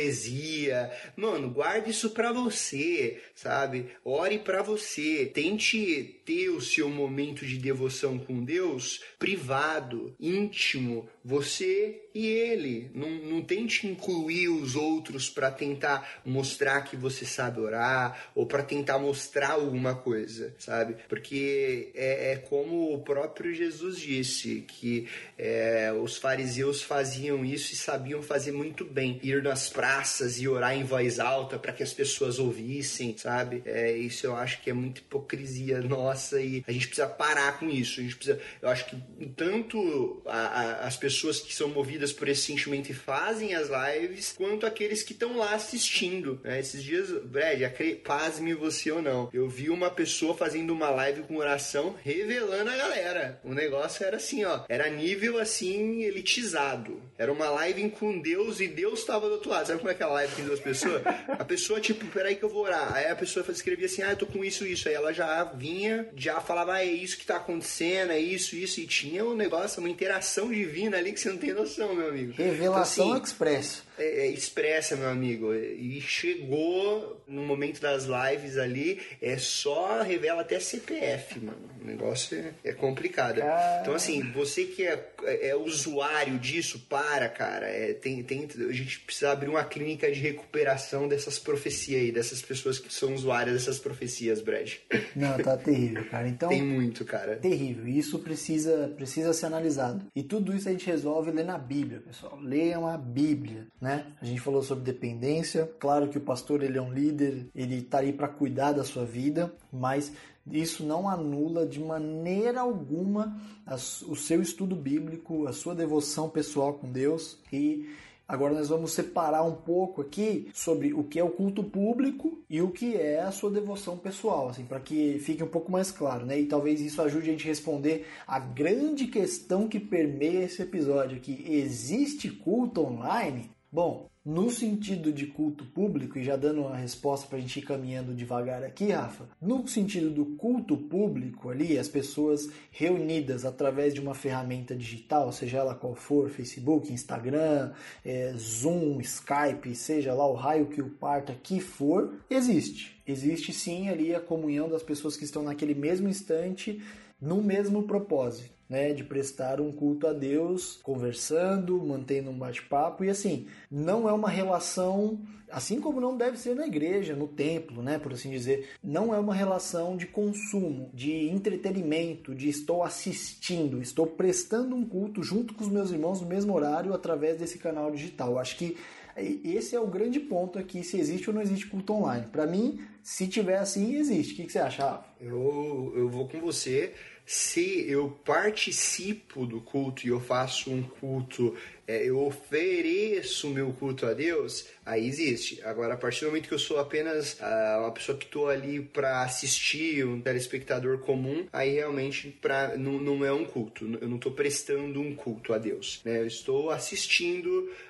Mano, guarde isso pra você, sabe? Ore pra você. Tente ter o seu momento de devoção com Deus privado, íntimo, você e ele. Não, não tente incluir os outros para tentar mostrar que você sabe orar ou para tentar mostrar alguma coisa, sabe? Porque é, é como o próprio Jesus disse que é, os fariseus faziam isso e sabiam fazer muito bem, ir nas praças e orar em voz alta para que as pessoas ouvissem, sabe? É, isso eu acho que é muita hipocrisia nossa e a gente precisa parar com isso. A gente precisa, eu acho que tanto a, a, as pessoas que são movidas por esse sentimento e fazem as lives, quanto aqueles que estão lá assistindo. Né? Esses dias, Brad, pasme você ou não, eu vi uma pessoa fazendo uma live com oração revelando a galera. O negócio era assim, ó, era nível assim elitizado. Era uma live com Deus e Deus estava do outro lado. Sabe como é aquela live com duas pessoas? A pessoa, tipo, peraí que eu vou orar. Aí a pessoa escrevia assim, ah, eu tô com isso, isso. Aí ela já vinha, já falava, ah, é isso que tá acontecendo, é isso, isso. E tinha um negócio, uma interação divina ali que você não tem noção, meu amigo. Revelação então, assim, Express é, é, expressa, meu amigo. E chegou no momento das lives ali, é só revela até CPF, mano. O negócio é, é complicado. Então, assim, você que é, é, usuário disso, para, cara. É, tem, tem, a gente precisa abrir uma clínica de recuperação dessas profecias aí, dessas pessoas que são usuárias dessas profecias, Brad. Não, tá terrível, cara. Então, tem muito, cara. Terrível. Isso precisa, precisa ser analisado. E tudo isso a gente resolve lendo a Bíblia, pessoal. Leiam a Bíblia né? A gente falou sobre dependência. Claro que o pastor ele é um líder, ele está aí para cuidar da sua vida, mas isso não anula de maneira alguma o seu estudo bíblico, a sua devoção pessoal com Deus e Agora nós vamos separar um pouco aqui sobre o que é o culto público e o que é a sua devoção pessoal, assim, para que fique um pouco mais claro, né? E talvez isso ajude a gente a responder a grande questão que permeia esse episódio aqui. Existe culto online? Bom, no sentido de culto público, e já dando uma resposta para a gente ir caminhando devagar aqui, Rafa, no sentido do culto público ali, as pessoas reunidas através de uma ferramenta digital, seja ela qual for, Facebook, Instagram, é, Zoom, Skype, seja lá o raio que o parta que for, existe. Existe sim ali a comunhão das pessoas que estão naquele mesmo instante, no mesmo propósito né, de prestar um culto a Deus, conversando, mantendo um bate-papo e assim, não é uma relação, assim como não deve ser na igreja, no templo, né, por assim dizer, não é uma relação de consumo, de entretenimento, de estou assistindo, estou prestando um culto junto com os meus irmãos no mesmo horário através desse canal digital. Acho que esse é o grande ponto aqui, se existe ou não existe culto online. Para mim, se tiver assim, existe. O que, que você acha, Rafa? Eu, eu vou com você se eu participo do culto e eu faço um culto, é, eu ofereço meu culto a Deus, aí existe. Agora, a partir do momento que eu sou apenas uh, uma pessoa que estou ali para assistir, um telespectador comum, aí realmente pra, não, não é um culto. Eu não estou prestando um culto a Deus. Né? Eu estou assistindo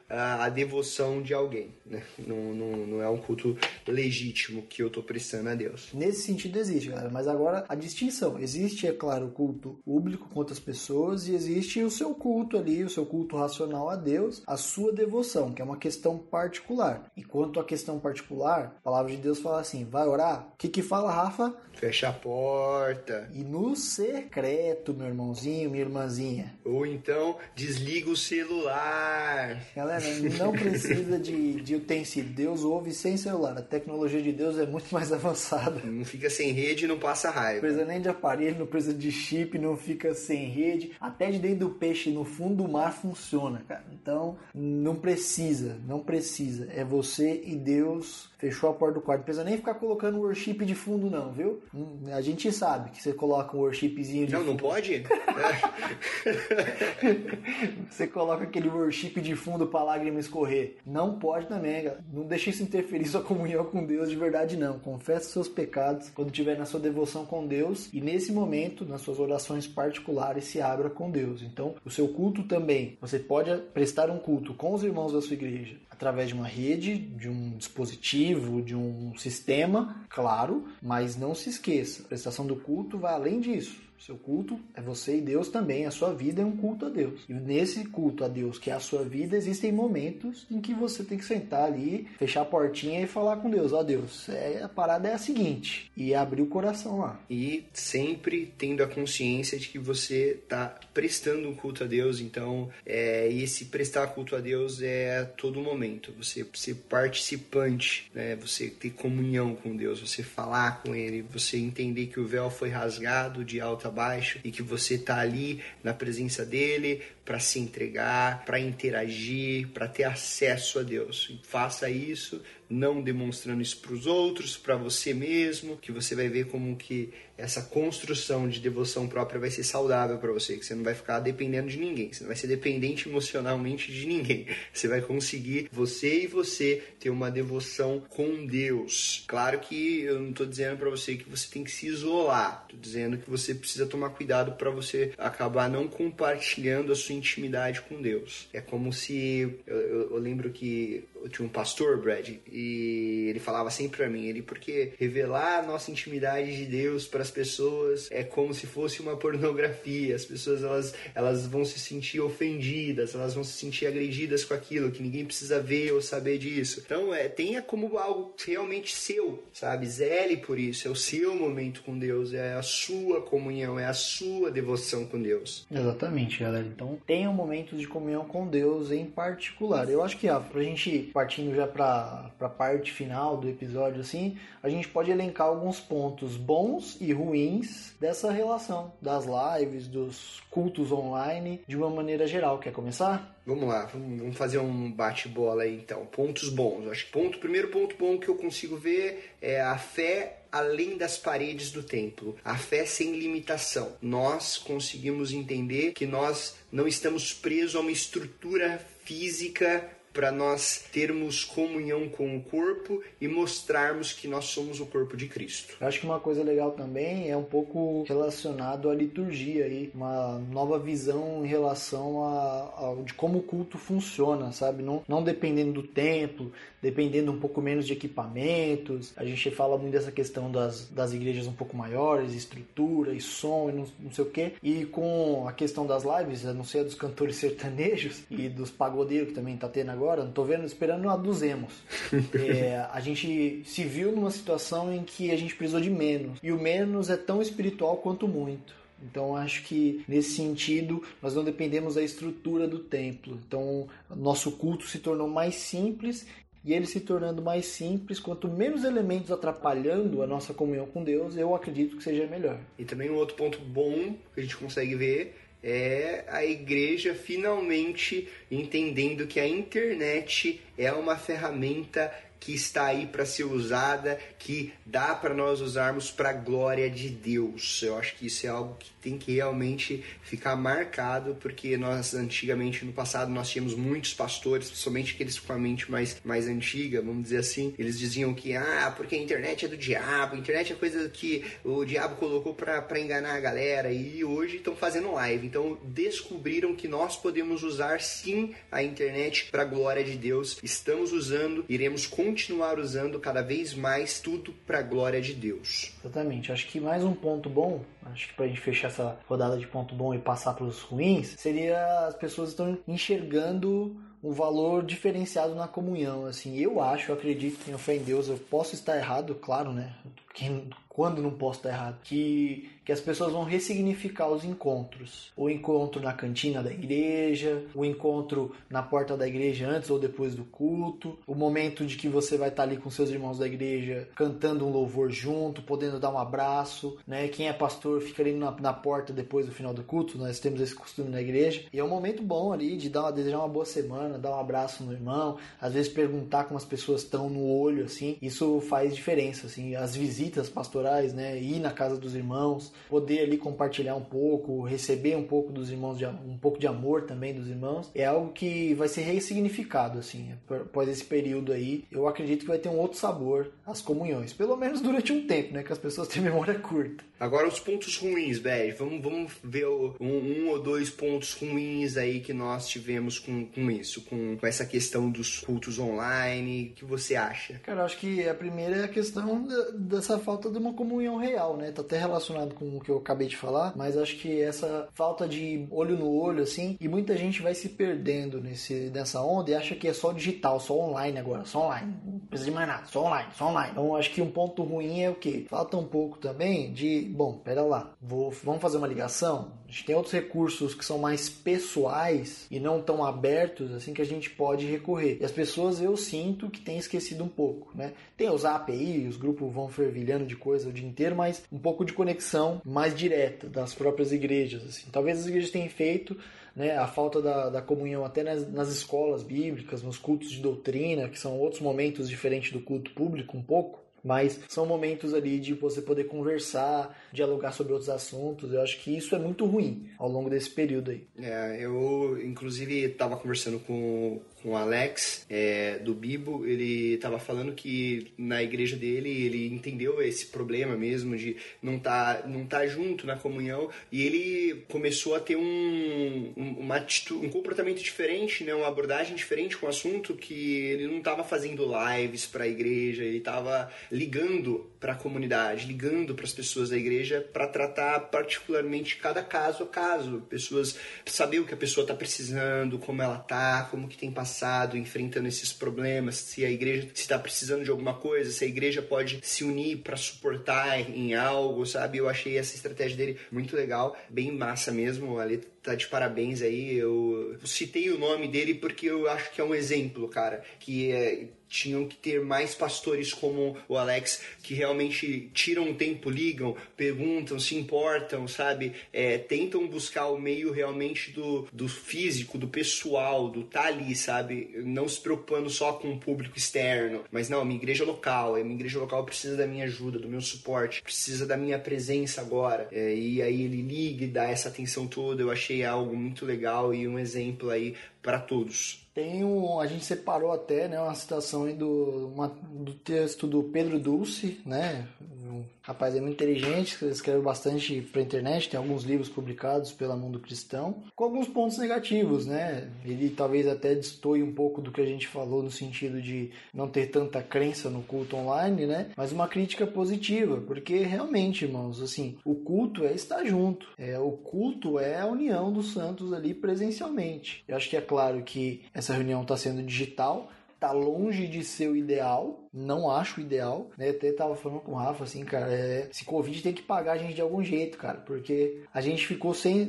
uh, a devoção de alguém. Né? Não, não, não é um culto legítimo que eu estou prestando a Deus. Nesse sentido existe, galera. Mas agora a distinção. Existe, é claro, o culto público com outras pessoas e existe o seu culto ali, o seu culto racional a Deus, a sua devoção, que é uma questão particular particular. E quanto à questão particular, a palavra de Deus fala assim: vai orar? O que, que fala, Rafa? Fecha a porta. E no secreto, meu irmãozinho, minha irmãzinha. Ou então desliga o celular. Galera, não precisa de, de utensílio. Deus ouve sem celular. A tecnologia de Deus é muito mais avançada. Não fica sem rede e não passa raiva. Não precisa nem de aparelho, não precisa de chip, não fica sem rede. Até de dentro do peixe no fundo do mar funciona, cara. Então, não precisa, não precisa. É você e Deus Fechou a porta do quarto. Não precisa nem ficar colocando worship de fundo, não, viu? Hum, a gente sabe que você coloca um worshipzinho de Não, fundo. não pode? você coloca aquele worship de fundo pra lágrima escorrer. Não pode também, cara. Não deixe isso interferir sua comunhão com Deus de verdade, não. Confesse seus pecados quando estiver na sua devoção com Deus e nesse momento, nas suas orações particulares, se abra com Deus. Então, o seu culto também. Você pode prestar um culto com os irmãos da sua igreja através de uma rede, de um dispositivo, de um sistema, claro, mas não se esqueça, a prestação do culto vai além disso. Seu culto é você e Deus também. A sua vida é um culto a Deus. E nesse culto a Deus, que é a sua vida, existem momentos em que você tem que sentar ali, fechar a portinha e falar com Deus. Ó Deus, é, a parada é a seguinte. E abrir o coração lá. E sempre tendo a consciência de que você está prestando um culto a Deus. Então, é, esse prestar culto a Deus é a todo momento. Você ser participante, né? você ter comunhão com Deus, você falar com Ele, você entender que o véu foi rasgado de alto a baixo e que você está ali na presença dele para se entregar, para interagir, para ter acesso a Deus. E faça isso não demonstrando isso para os outros, para você mesmo, que você vai ver como que essa construção de devoção própria vai ser saudável para você, que você não vai ficar dependendo de ninguém, você não vai ser dependente emocionalmente de ninguém. Você vai conseguir você e você ter uma devoção com Deus. Claro que eu não estou dizendo para você que você tem que se isolar, estou dizendo que você precisa tomar cuidado para você acabar não compartilhando a sua intimidade com Deus. É como se eu, eu, eu lembro que eu tinha um pastor, Brad, e ele falava sempre para mim, ele porque revelar a nossa intimidade de Deus para as pessoas é como se fosse uma pornografia. As pessoas elas, elas vão se sentir ofendidas, elas vão se sentir agredidas com aquilo, que ninguém precisa ver ou saber disso. Então, é, tenha como algo realmente seu, sabe? Zele por isso, é o seu momento com Deus, é a sua comunhão, é a sua devoção com Deus. Exatamente, galera. Então, tenha um momento de comunhão com Deus em particular. Eu acho que, ó, pra gente partindo já pra, pra parte final do episódio, assim, a gente pode elencar alguns pontos bons e ruins dessa relação das lives, dos cultos online, de uma maneira geral. Quer começar? Vamos lá, vamos fazer um bate-bola aí então. Pontos bons. Acho que ponto, primeiro ponto bom que eu consigo ver é a fé além das paredes do templo, a fé sem limitação. Nós conseguimos entender que nós não estamos presos a uma estrutura física para nós termos comunhão com o corpo e mostrarmos que nós somos o corpo de Cristo. Eu acho que uma coisa legal também é um pouco relacionado à liturgia aí, uma nova visão em relação a, a de como o culto funciona, sabe? Não, não dependendo do templo, dependendo um pouco menos de equipamentos. A gente fala muito dessa questão das, das igrejas um pouco maiores, estrutura e som e não, não sei o que. E com a questão das lives, eu não sei a dos cantores sertanejos e dos pagodeiros que também tá tendo agora, não tô vendo, esperando a dos emos. é, a gente se viu numa situação em que a gente precisou de menos. E o menos é tão espiritual quanto muito. Então acho que nesse sentido nós não dependemos da estrutura do templo. Então nosso culto se tornou mais simples e ele se tornando mais simples, quanto menos elementos atrapalhando a nossa comunhão com Deus, eu acredito que seja melhor. E também um outro ponto bom que a gente consegue ver é a igreja finalmente entendendo que a internet é uma ferramenta que está aí para ser usada, que dá para nós usarmos para a glória de Deus. Eu acho que isso é algo que tem que realmente ficar marcado, porque nós antigamente no passado nós tínhamos muitos pastores, principalmente aqueles com a mente mais, mais antiga, vamos dizer assim, eles diziam que ah, porque a internet é do diabo, a internet é coisa que o diabo colocou para enganar a galera e hoje estão fazendo live. Então descobriram que nós podemos usar sim a internet para a glória de Deus. Estamos usando, iremos continuar usando cada vez mais tudo para a glória de Deus. Exatamente. Acho que mais um ponto bom, acho que para a gente fechar essa rodada de ponto bom e passar para os ruins, seria as pessoas estão enxergando um valor diferenciado na comunhão. Assim, eu acho, eu acredito, tenho fé em Deus, eu posso estar errado, claro, né? Quem, quando não posso estar errado? Que que as pessoas vão ressignificar os encontros. O encontro na cantina da igreja, o encontro na porta da igreja antes ou depois do culto, o momento de que você vai estar ali com seus irmãos da igreja cantando um louvor junto, podendo dar um abraço, né? Quem é pastor fica ali na, na porta depois do final do culto, nós temos esse costume na igreja. E é um momento bom ali de dar uma, desejar uma boa semana, dar um abraço no irmão, às vezes perguntar como as pessoas estão no olho, assim. Isso faz diferença, assim. As visitas pastorais, né? Ir na casa dos irmãos, poder ali compartilhar um pouco, receber um pouco dos irmãos, de, um pouco de amor também dos irmãos, é algo que vai ser ressignificado, assim, após esse período aí. Eu acredito que vai ter um outro sabor às comunhões, pelo menos durante um tempo, né, que as pessoas têm memória curta. Agora os pontos ruins, velho. Vamos, vamos ver um, um, ou dois pontos ruins aí que nós tivemos com, com isso, com, com essa questão dos cultos online. O que você acha? Cara, acho que a primeira é a questão dessa falta de uma comunhão real, né? Tá até relacionado com o que eu acabei de falar, mas acho que essa falta de olho no olho, assim, e muita gente vai se perdendo nesse, nessa onda e acha que é só digital, só online agora, só online, não precisa de mais nada, só online, só online. Então acho que um ponto ruim é o que? Falta um pouco também de, bom, pera lá, vou, vamos fazer uma ligação? Gente tem outros recursos que são mais pessoais e não tão abertos, assim, que a gente pode recorrer. E as pessoas, eu sinto que têm esquecido um pouco, né? Tem os API, os grupos vão fervilhando de coisa o dia inteiro, mas um pouco de conexão mais direta das próprias igrejas, assim. Talvez as igrejas tenham feito, né, a falta da, da comunhão até nas, nas, escolas bíblicas, nos cultos de doutrina, que são outros momentos diferentes do culto público um pouco, mas são momentos ali de você poder conversar, dialogar sobre outros assuntos. Eu acho que isso é muito ruim ao longo desse período aí. É, eu inclusive estava conversando com, com o Alex é, do Bibo, ele estava falando que na igreja dele ele entendeu esse problema mesmo de não estar tá, não tá junto na comunhão e ele começou a ter um, um, uma atitude, um comportamento diferente, né, uma abordagem diferente com o assunto que ele não estava fazendo lives para a igreja, ele estava ligando para a comunidade, ligando para as pessoas da igreja para tratar particularmente cada caso a caso, pessoas saber o que a pessoa está precisando, como ela tá, como que tem passado, enfrentando esses problemas, se a igreja está precisando de alguma coisa, se a igreja pode se unir para suportar em algo, sabe? Eu achei essa estratégia dele muito legal, bem massa mesmo. Ali tá de parabéns aí. Eu citei o nome dele porque eu acho que é um exemplo, cara, que é tinham que ter mais pastores como o Alex que realmente tiram tempo, ligam, perguntam, se importam, sabe? É, tentam buscar o meio realmente do, do físico, do pessoal, do tá ali, sabe? Não se preocupando só com o público externo, mas não, minha igreja local, a minha igreja local precisa da minha ajuda, do meu suporte, precisa da minha presença agora. É, e aí ele liga e dá essa atenção toda. Eu achei algo muito legal e um exemplo aí para todos. Tem um, a gente separou até, né, uma citação do, uma, do texto do Pedro Dulce, né, um rapaz é muito inteligente, escreve bastante para internet, tem alguns livros publicados pela Mundo Cristão, com alguns pontos negativos, né? Ele talvez até destoie um pouco do que a gente falou no sentido de não ter tanta crença no culto online, né? Mas uma crítica positiva, porque realmente, irmãos, assim, o culto é estar junto, é o culto é a união dos santos ali presencialmente. Eu acho que é claro que essa reunião está sendo digital, tá longe de ser o ideal, não acho o ideal, né? Até tava falando com o Rafa assim, cara, é, esse Covid tem que pagar a gente de algum jeito, cara, porque a gente ficou sem,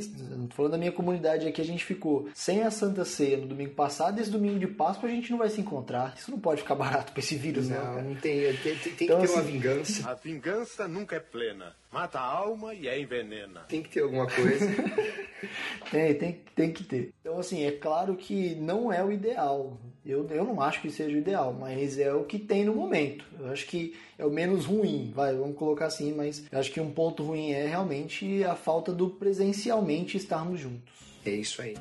falando da minha comunidade aqui, a gente ficou sem a Santa Ceia no domingo passado, esse domingo de Páscoa a gente não vai se encontrar. Isso não pode ficar barato pra esse vírus, não. Não, não tem, tem, tem, tem então, que ter assim, uma vingança. A vingança nunca é plena. Mata a alma e é envenena. Tem que ter alguma coisa. tem, tem, tem que ter. Então, assim, é claro que não é o ideal. Eu, eu não acho que seja o ideal, mas é o que tem no momento. Eu acho que é o menos ruim, vai, vamos colocar assim, mas acho que um ponto ruim é realmente a falta do presencialmente estarmos juntos. É isso aí.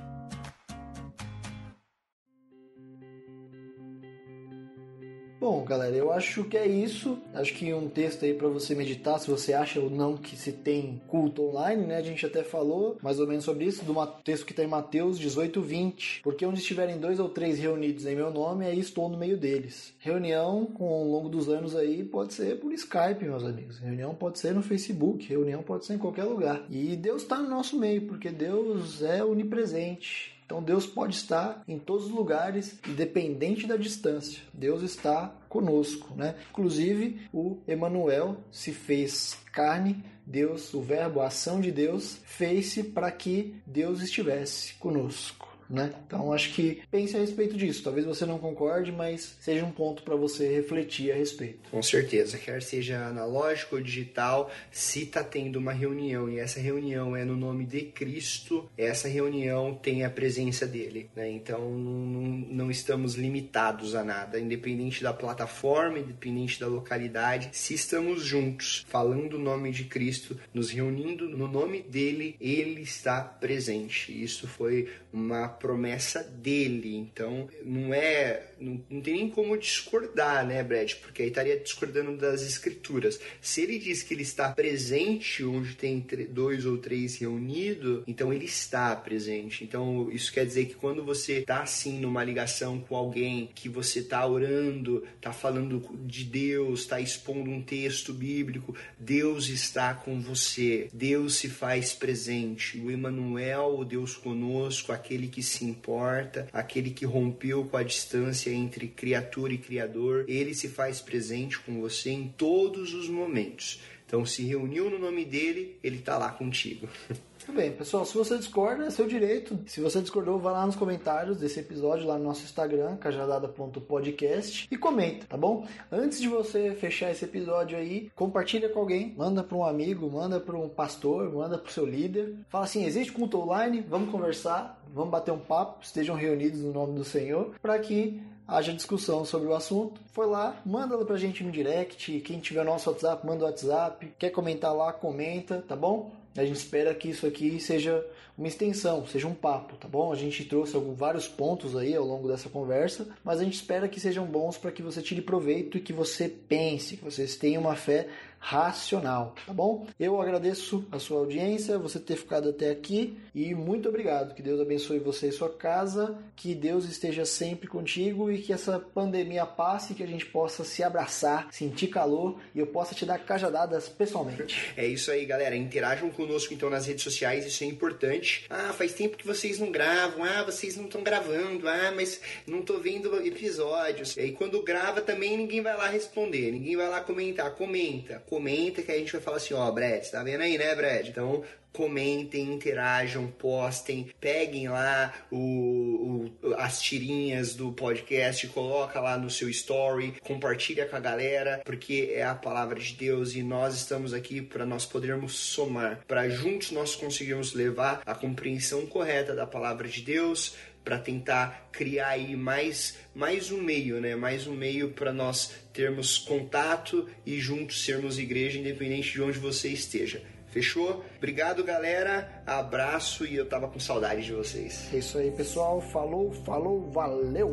Bom, galera, eu acho que é isso. Acho que um texto aí para você meditar, se você acha ou não que se tem culto online, né? A gente até falou mais ou menos sobre isso, do texto que está em Mateus 18, 20. Porque onde estiverem dois ou três reunidos em meu nome, aí estou no meio deles. Reunião, com ao longo dos anos aí, pode ser por Skype, meus amigos. Reunião pode ser no Facebook, reunião pode ser em qualquer lugar. E Deus está no nosso meio, porque Deus é onipresente. Então Deus pode estar em todos os lugares, independente da distância. Deus está conosco, né? Inclusive o Emanuel se fez carne, Deus, o verbo, a ação de Deus, fez-se para que Deus estivesse conosco né? Então acho que pense a respeito disso. Talvez você não concorde, mas seja um ponto para você refletir a respeito. Com certeza, quer seja analógico ou digital, se está tendo uma reunião e essa reunião é no nome de Cristo, essa reunião tem a presença dele, né? Então não, não estamos limitados a nada, independente da plataforma, independente da localidade. Se estamos juntos, falando o nome de Cristo, nos reunindo no nome dele, ele está presente. Isso foi uma promessa dele. Então, não é. Não, não tem nem como discordar, né, Brad? Porque aí estaria discordando das escrituras. Se ele diz que ele está presente onde tem dois ou três reunidos, então ele está presente. Então, isso quer dizer que quando você está assim numa ligação com alguém, que você está orando, está falando de Deus, está expondo um texto bíblico, Deus está com você. Deus se faz presente. O Emmanuel, o Deus conosco, aquele que se importa, aquele que rompeu com a distância entre criatura e criador, ele se faz presente com você em todos os momentos. Então, se reuniu no nome dele, ele está lá contigo. Muito bem, pessoal, se você discorda, é seu direito. Se você discordou, vá lá nos comentários desse episódio, lá no nosso Instagram, cajadada.podcast, e comenta, tá bom? Antes de você fechar esse episódio aí, compartilha com alguém, manda para um amigo, manda para um pastor, manda para o seu líder. Fala assim: existe culto online, vamos conversar, vamos bater um papo, estejam reunidos no nome do Senhor, para que haja discussão sobre o assunto. Foi lá, manda pra gente no direct. Quem tiver nosso WhatsApp, manda o WhatsApp. Quer comentar lá, comenta, tá bom? A gente espera que isso aqui seja uma extensão, seja um papo, tá bom? A gente trouxe alguns, vários pontos aí ao longo dessa conversa, mas a gente espera que sejam bons para que você tire proveito e que você pense, que vocês tenham uma fé racional, tá bom? Eu agradeço a sua audiência, você ter ficado até aqui e muito obrigado. Que Deus abençoe você e sua casa, que Deus esteja sempre contigo e que essa pandemia passe, que a gente possa se abraçar, sentir calor e eu possa te dar cajadadas pessoalmente. É isso aí, galera. Interajam conosco então nas redes sociais, isso é importante. Ah, faz tempo que vocês não gravam. Ah, vocês não estão gravando. Ah, mas não tô vendo episódios. E aí quando grava também ninguém vai lá responder, ninguém vai lá comentar. Comenta, comenta que a gente vai falar assim, ó, oh, Brad, tá vendo aí, né, Brad? Então, comentem, interajam, postem, peguem lá o, o, as tirinhas do podcast, coloca lá no seu story, compartilha com a galera, porque é a palavra de Deus e nós estamos aqui para nós podermos somar, para juntos nós conseguirmos levar a compreensão correta da palavra de Deus, para tentar criar aí mais, mais um meio, né? Mais um meio para nós termos contato e juntos sermos igreja, independente de onde você esteja. Fechou? Obrigado, galera. Abraço e eu tava com saudade de vocês. É isso aí, pessoal. Falou, falou, valeu!